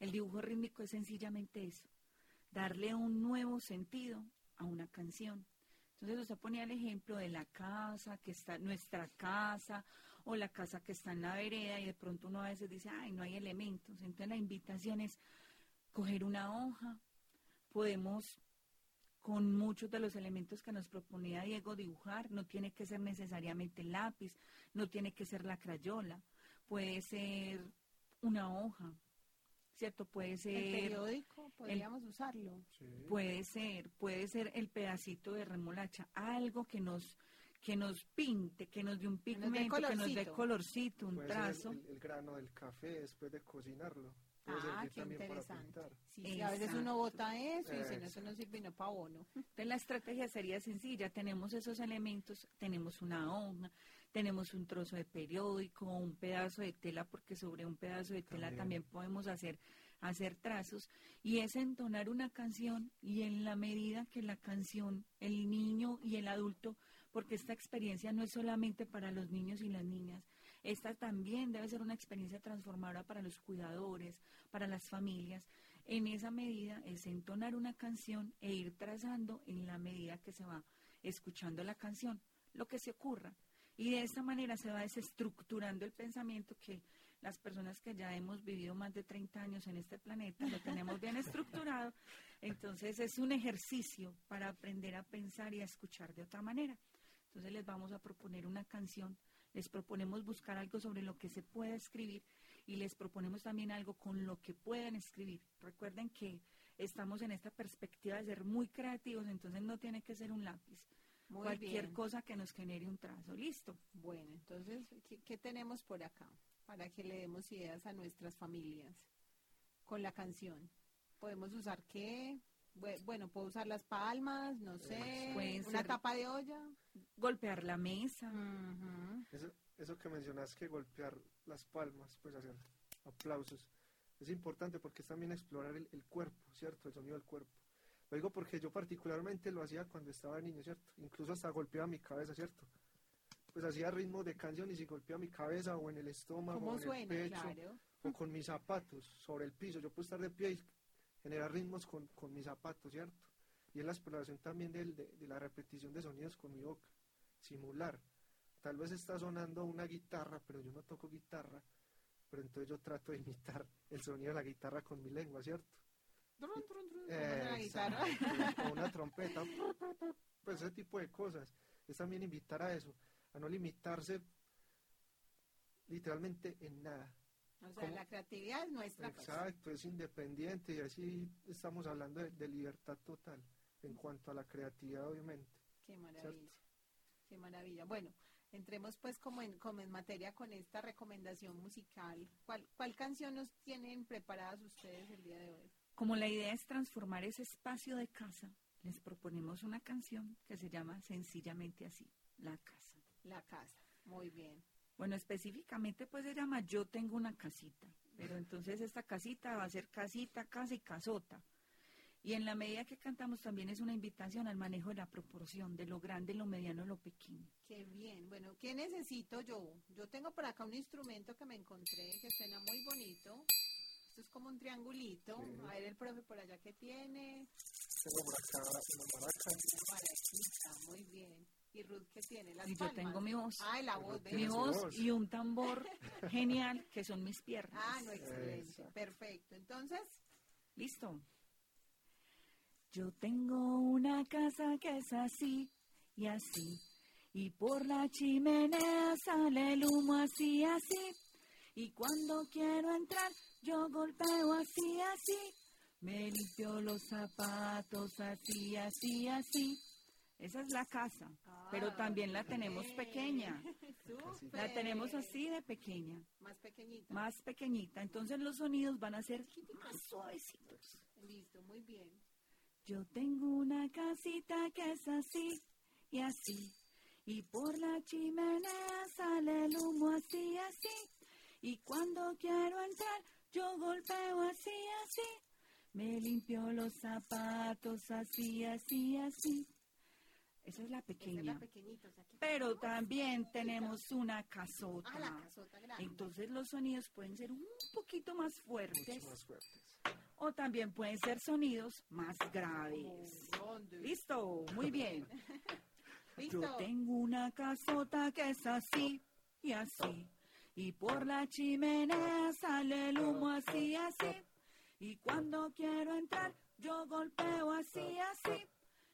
El dibujo rítmico es sencillamente eso, darle un nuevo sentido a una canción. Entonces usted ponía el ejemplo de la casa, que está nuestra casa, o la casa que está en la vereda, y de pronto uno a veces dice, ay, no hay elementos. Entonces la invitación es coger una hoja, podemos con muchos de los elementos que nos proponía Diego dibujar, no tiene que ser necesariamente el lápiz, no tiene que ser la crayola, puede ser una hoja, ¿cierto? Puede ser... El periódico, podríamos el, usarlo. Sí. Puede ser, puede ser el pedacito de remolacha, algo que nos que nos pinte, que nos dé un pigmento, que nos dé colorcito, un puede trazo. El, el, grano del café después de cocinarlo. Ah, qué interesante. Sí, sí, a veces uno bota eso y si no, eso no sirve no para bono. Entonces la estrategia sería sencilla, tenemos esos elementos, tenemos una hoja, tenemos un trozo de periódico, un pedazo de tela, porque sobre un pedazo de tela también, podemos hacer, hacer trazos, y es entonar una canción y en la medida que la canción, el niño y el adulto, porque esta experiencia no es solamente para los niños y las niñas, esta también debe ser una experiencia transformadora para los cuidadores, para las familias. En esa medida es entonar una canción e ir trazando en la medida que se va escuchando la canción lo que se ocurra. Y de esta manera se va desestructurando el pensamiento que las personas que ya hemos vivido más de 30 años en este planeta lo tenemos bien estructurado. Entonces es un ejercicio para aprender a pensar y a escuchar de otra manera. Entonces les vamos a proponer una canción les proponemos buscar algo sobre lo que se pueda escribir y les proponemos también algo con lo que puedan escribir. Recuerden que estamos en esta perspectiva de ser muy creativos, entonces no tiene que ser un lápiz. Cualquier cosa que nos genere un trazo, listo. Bueno, entonces, ¿qué, tenemos por acá? Para que le demos ideas a nuestras familias con la canción. ¿Podemos usar qué? Bueno, puedo usar las palmas, no sé, una tapa de olla. Golpear la mesa. eso, eso que mencionas que golpear las palmas, pues hacer aplausos, es importante porque es también explorar el, cuerpo, ¿cierto? El sonido del cuerpo. Lo digo porque yo particularmente lo hacía cuando estaba niño, ¿cierto? Incluso hasta golpeaba mi cabeza, ¿cierto? Pues hacía ritmo de canción y si golpeaba mi cabeza o en el estómago, o en el pecho, o con mis zapatos sobre el piso. Yo puedo estar de pie y generar ritmos con, mis zapatos, ¿cierto? Y es la exploración también de, de, la repetición de sonidos con mi boca, simular. Tal vez está sonando una guitarra, pero yo no toco guitarra, pero entonces yo trato de imitar el sonido de la guitarra con mi lengua, ¿cierto? Con una trompeta, pues ese tipo de cosas. Es también invitar a eso, a no limitarse literalmente en nada, o sea, la creatividad es nuestra. Pues. Exacto, es independiente y así estamos hablando de, libertad total en cuanto a la creatividad, obviamente. Qué maravilla, qué maravilla. Bueno, entremos pues como en, como en materia con esta recomendación musical. ¿Cuál, ¿Cuál canción nos tienen preparadas ustedes el día de hoy? Como la idea es transformar ese espacio de casa, les proponemos una canción que se llama sencillamente así, La Casa. La Casa, muy bien. Bueno, específicamente pues se llama Yo tengo una casita, pero entonces esta casita va a ser casita, casa y casota. Y en la medida que cantamos también es una invitación al manejo de la proporción, de lo grande, lo mediano, lo pequeño. Qué bien. Bueno, ¿qué necesito yo? Yo tengo por acá un instrumento que me encontré que suena muy bonito. Esto es como un triangulito. A ver el profe por allá que tiene. Tengo por acá una maraca. muy bien. ¿Y Ruth qué tiene? Las y yo tengo mi voz. Ah, la voz. Mi voz y un tambor genial que son mis piernas. Ah, no, excelente. Perfecto. Entonces. Listo. Yo tengo una casa que es así y así. Y por la chimenea sale el humo así, así. Y cuando quiero entrar, yo golpeo así, así. Me limpio los zapatos así, así, así. Esa es la casa, pero ah, también la tenemos pequeña. La tenemos así de pequeña. Más pequeñita. Más pequeñita. Entonces los sonidos van a ser más suavecitos. Listo, muy bien. Yo tengo una casita que es así y así. Y por la chimenea sale el humo así, así. Y cuando quiero entrar, yo golpeo así, así. Me limpio los zapatos así, así, así. Esa es la pequeña. Pero también tenemos una casota. Ah, la casota grande. Entonces los sonidos pueden ser un poquito más fuertes. O también pueden ser sonidos más graves. Listo, muy bien. Yo tengo una casota que es así y así. Y por la chimenea sale el humo así, así. Y cuando quiero entrar, yo golpeo así, así.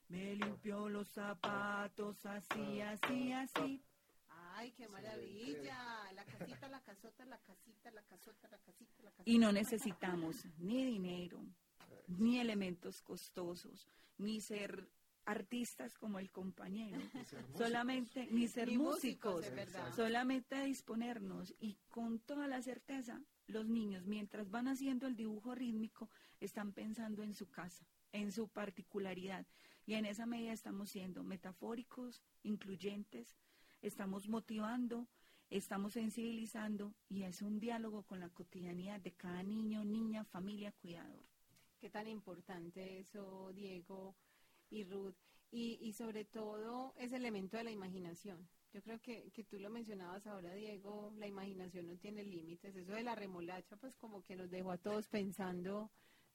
Me limpió los zapatos así, así, así. Ay, qué maravilla. La casita, la casota, la casita, la casota, la casita, la casita. Y no necesitamos ni dinero, ni elementos costosos, ni ser artistas como el compañero, solamente ni ser músicos, solamente disponernos y con toda la certeza los niños mientras van haciendo el dibujo rítmico están pensando en su casa, en su particularidad. Y en esa medida estamos siendo metafóricos, incluyentes, estamos motivando, estamos sensibilizando y es un diálogo con la cotidianidad de cada niño, niña, familia, cuidador. Qué tan importante eso, Diego y Ruth. Y, y sobre todo ese elemento de la imaginación. Yo creo que, que tú lo mencionabas ahora, Diego, la imaginación no tiene límites. Eso de la remolacha, pues como que nos dejó a todos pensando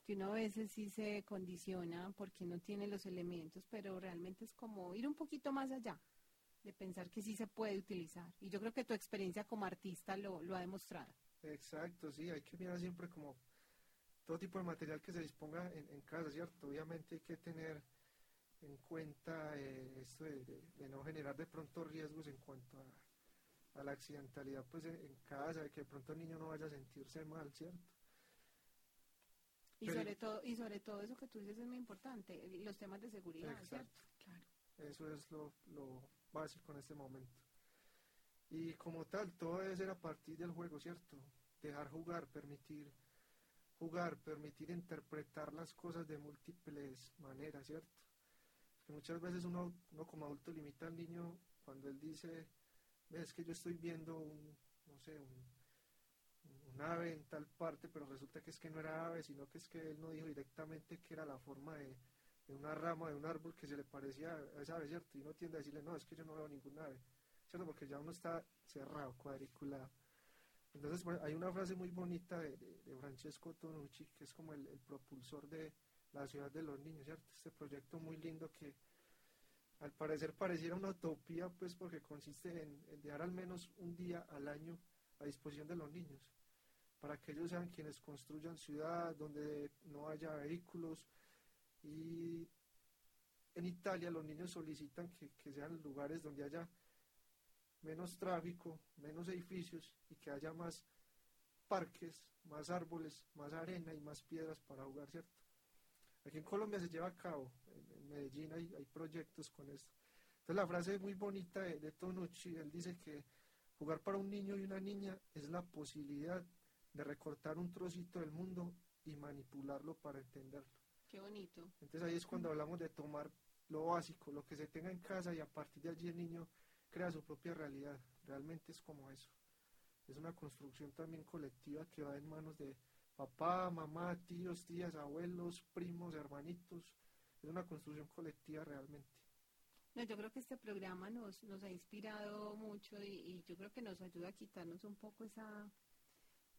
que uno a veces sí se condiciona porque no tiene los elementos, pero realmente es como ir un poquito más allá de pensar que sí se puede utilizar. Y yo creo que tu experiencia como artista lo, lo ha demostrado. Exacto, sí, hay que mirar siempre como todo tipo de material que se disponga en, casa, ¿cierto? Obviamente hay que tener en cuenta eh, esto de, no generar de pronto riesgos en cuanto a, la accidentalidad pues en, en, casa, de que de pronto el niño no vaya a sentirse mal, ¿cierto? Y sobre, todo, y sobre todo eso que tú dices es muy importante, los temas de seguridad, ¿cierto? Claro. Eso es lo, lo básico en este momento. Y como tal, todo debe ser a partir del juego, ¿cierto? Dejar jugar, permitir jugar, permitir interpretar las cosas de múltiples maneras, ¿cierto? Que muchas veces uno, como adulto limita al niño cuando él dice, ves que yo estoy viendo un, no sé, un, ave en tal parte, pero resulta que es que no era ave, sino que es que él no dijo directamente que era la forma de, una rama de un árbol que se le parecía a esa ave, ¿cierto? Y uno tiende a decirle, no, es que yo no veo ningún ave, ¿cierto? Porque ya uno está cerrado, cuadriculado. Entonces hay una frase muy bonita de, Francesco Tonucci, que es como el, propulsor de la ciudad de los niños, ¿cierto? Este proyecto muy lindo que al parecer pareciera una utopía, pues porque consiste en dejar al menos un día al año a disposición de los niños para que ellos sean quienes construyan ciudad donde no haya vehículos. Y en Italia los niños solicitan que, sean lugares donde haya menos tráfico, menos edificios y que haya más parques, más árboles, más arena y más piedras para jugar, ¿cierto? Aquí en Colombia se lleva a cabo, en, Medellín hay, proyectos con esto. Entonces la frase muy bonita de, de Tonucci, él dice que jugar para un niño y una niña es la posibilidad de recortar un trocito del mundo y manipularlo para entenderlo. Qué bonito. Entonces ahí es cuando hablamos de tomar lo básico, lo que se tenga en casa y a partir de allí el niño crea su propia realidad. Realmente es como eso. Es una construcción también colectiva que va en manos de papá, mamá, tíos, tías, abuelos, primos, hermanitos. Es una construcción colectiva realmente. No, yo creo que este programa nos, nos ha inspirado mucho y, yo creo que nos ayuda a quitarnos un poco esa,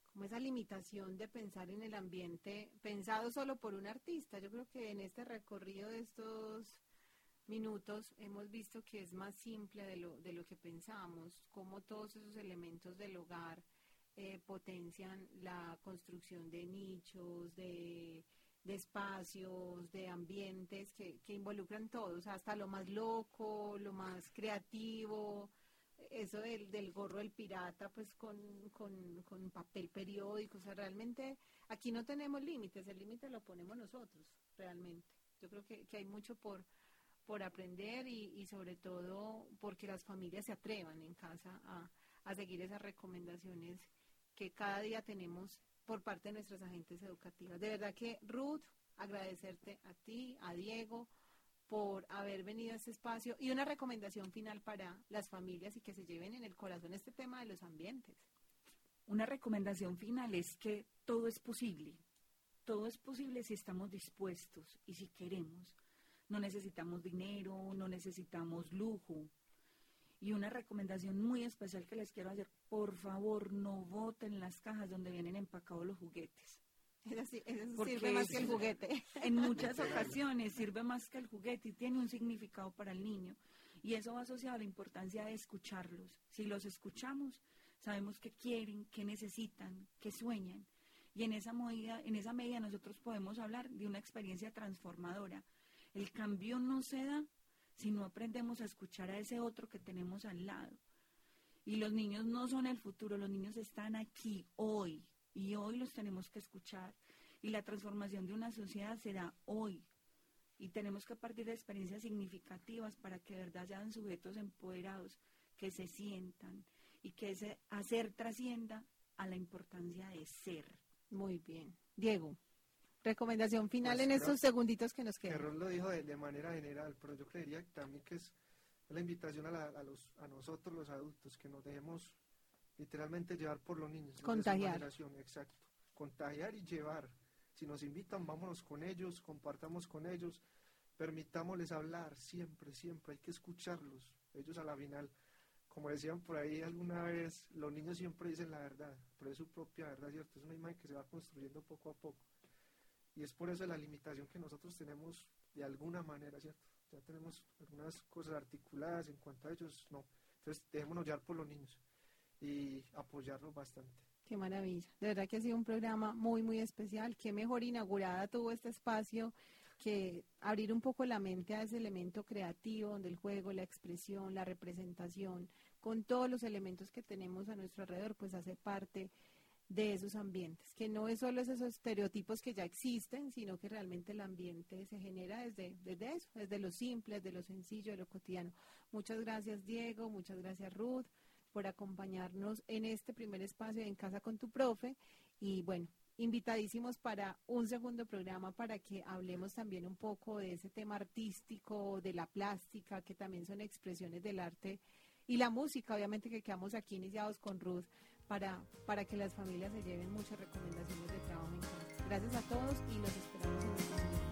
como esa limitación de pensar en el ambiente pensado solo por un artista. Yo creo que en este recorrido de estos minutos hemos visto que es más simple de lo, de lo que pensamos, cómo todos esos elementos del hogar eh, potencian la construcción de nichos, de, de espacios, de ambientes que, que involucran todos, hasta lo más loco, lo más creativo, eso del, del gorro del pirata, pues con, con, papel periódico, o sea, realmente aquí no tenemos límites, el límite lo ponemos nosotros, realmente. Yo creo que, hay mucho por, por aprender y, y, sobre todo porque las familias se atrevan en casa a, a seguir esas recomendaciones que cada día tenemos por parte de nuestras agentes educativas. De verdad que Ruth, agradecerte a ti, a Diego, por haber venido a este espacio y una recomendación final para las familias y que se lleven en el corazón este tema de los ambientes. Una recomendación final es que todo es posible. Todo es posible si estamos dispuestos y si queremos. No necesitamos dinero, no necesitamos lujo. Y una recomendación muy especial que les quiero hacer, por favor, no voten las cajas donde vienen empacados los juguetes. Eso, sirve más que el juguete. En muchas ocasiones sirve más que el juguete y tiene un significado para el niño. Y eso va asociado a la importancia de escucharlos. Si los escuchamos, sabemos qué quieren, qué necesitan, qué sueñan. Y en esa, medida, en esa medida nosotros podemos hablar de una experiencia transformadora. El cambio no se da si no aprendemos a escuchar a ese otro que tenemos al lado. Y los niños no son el futuro, los niños están aquí, hoy, y hoy los tenemos que escuchar. Y la transformación de una sociedad será hoy. Y tenemos que partir de experiencias significativas para que de verdad sean sujetos empoderados, que se sientan y que ese hacer trascienda a la importancia de ser. Muy bien. Diego, recomendación final pues en estos segunditos que nos quedan. Errol lo dijo de, manera general, pero yo creería también que es la invitación a, los, a nosotros los adultos, que nos dejemos literalmente llevar por los niños. Contagiar. Exacto. Contagiar y llevar. Si nos invitan, vámonos con ellos, compartamos con ellos, permitámosles hablar siempre, siempre, hay que escucharlos. Ellos a la final, como decían por ahí alguna vez, los niños siempre dicen la verdad, pero es su propia verdad, ¿cierto? Es una imagen que se va construyendo poco a poco. Y es por eso la limitación que nosotros tenemos de alguna manera, ¿cierto? Ya tenemos algunas cosas articuladas en cuanto a ellos, no. Entonces, dejémonos llevar por los niños y apoyarlos bastante. Qué maravilla. De verdad que ha sido un programa muy, muy especial. Qué mejor inaugurada tuvo este espacio que abrir un poco la mente a ese elemento creativo donde el juego, la expresión, la representación, con todos los elementos que tenemos a nuestro alrededor, pues hace parte de esos ambientes, que no es solo esos estereotipos que ya existen, sino que realmente el ambiente se genera desde, desde eso, desde lo simple, desde lo sencillo, de lo cotidiano. Muchas gracias Diego, muchas gracias Ruth por acompañarnos en este primer espacio En Casa con tu Profe y bueno, invitadísimos para un segundo programa para que hablemos también un poco de ese tema artístico, de la plástica, que también son expresiones del arte y la música, obviamente que quedamos aquí iniciados con Ruth para, para que las familias se lleven muchas recomendaciones de trabajo en. Gracias a todos y los esperamos en el próximo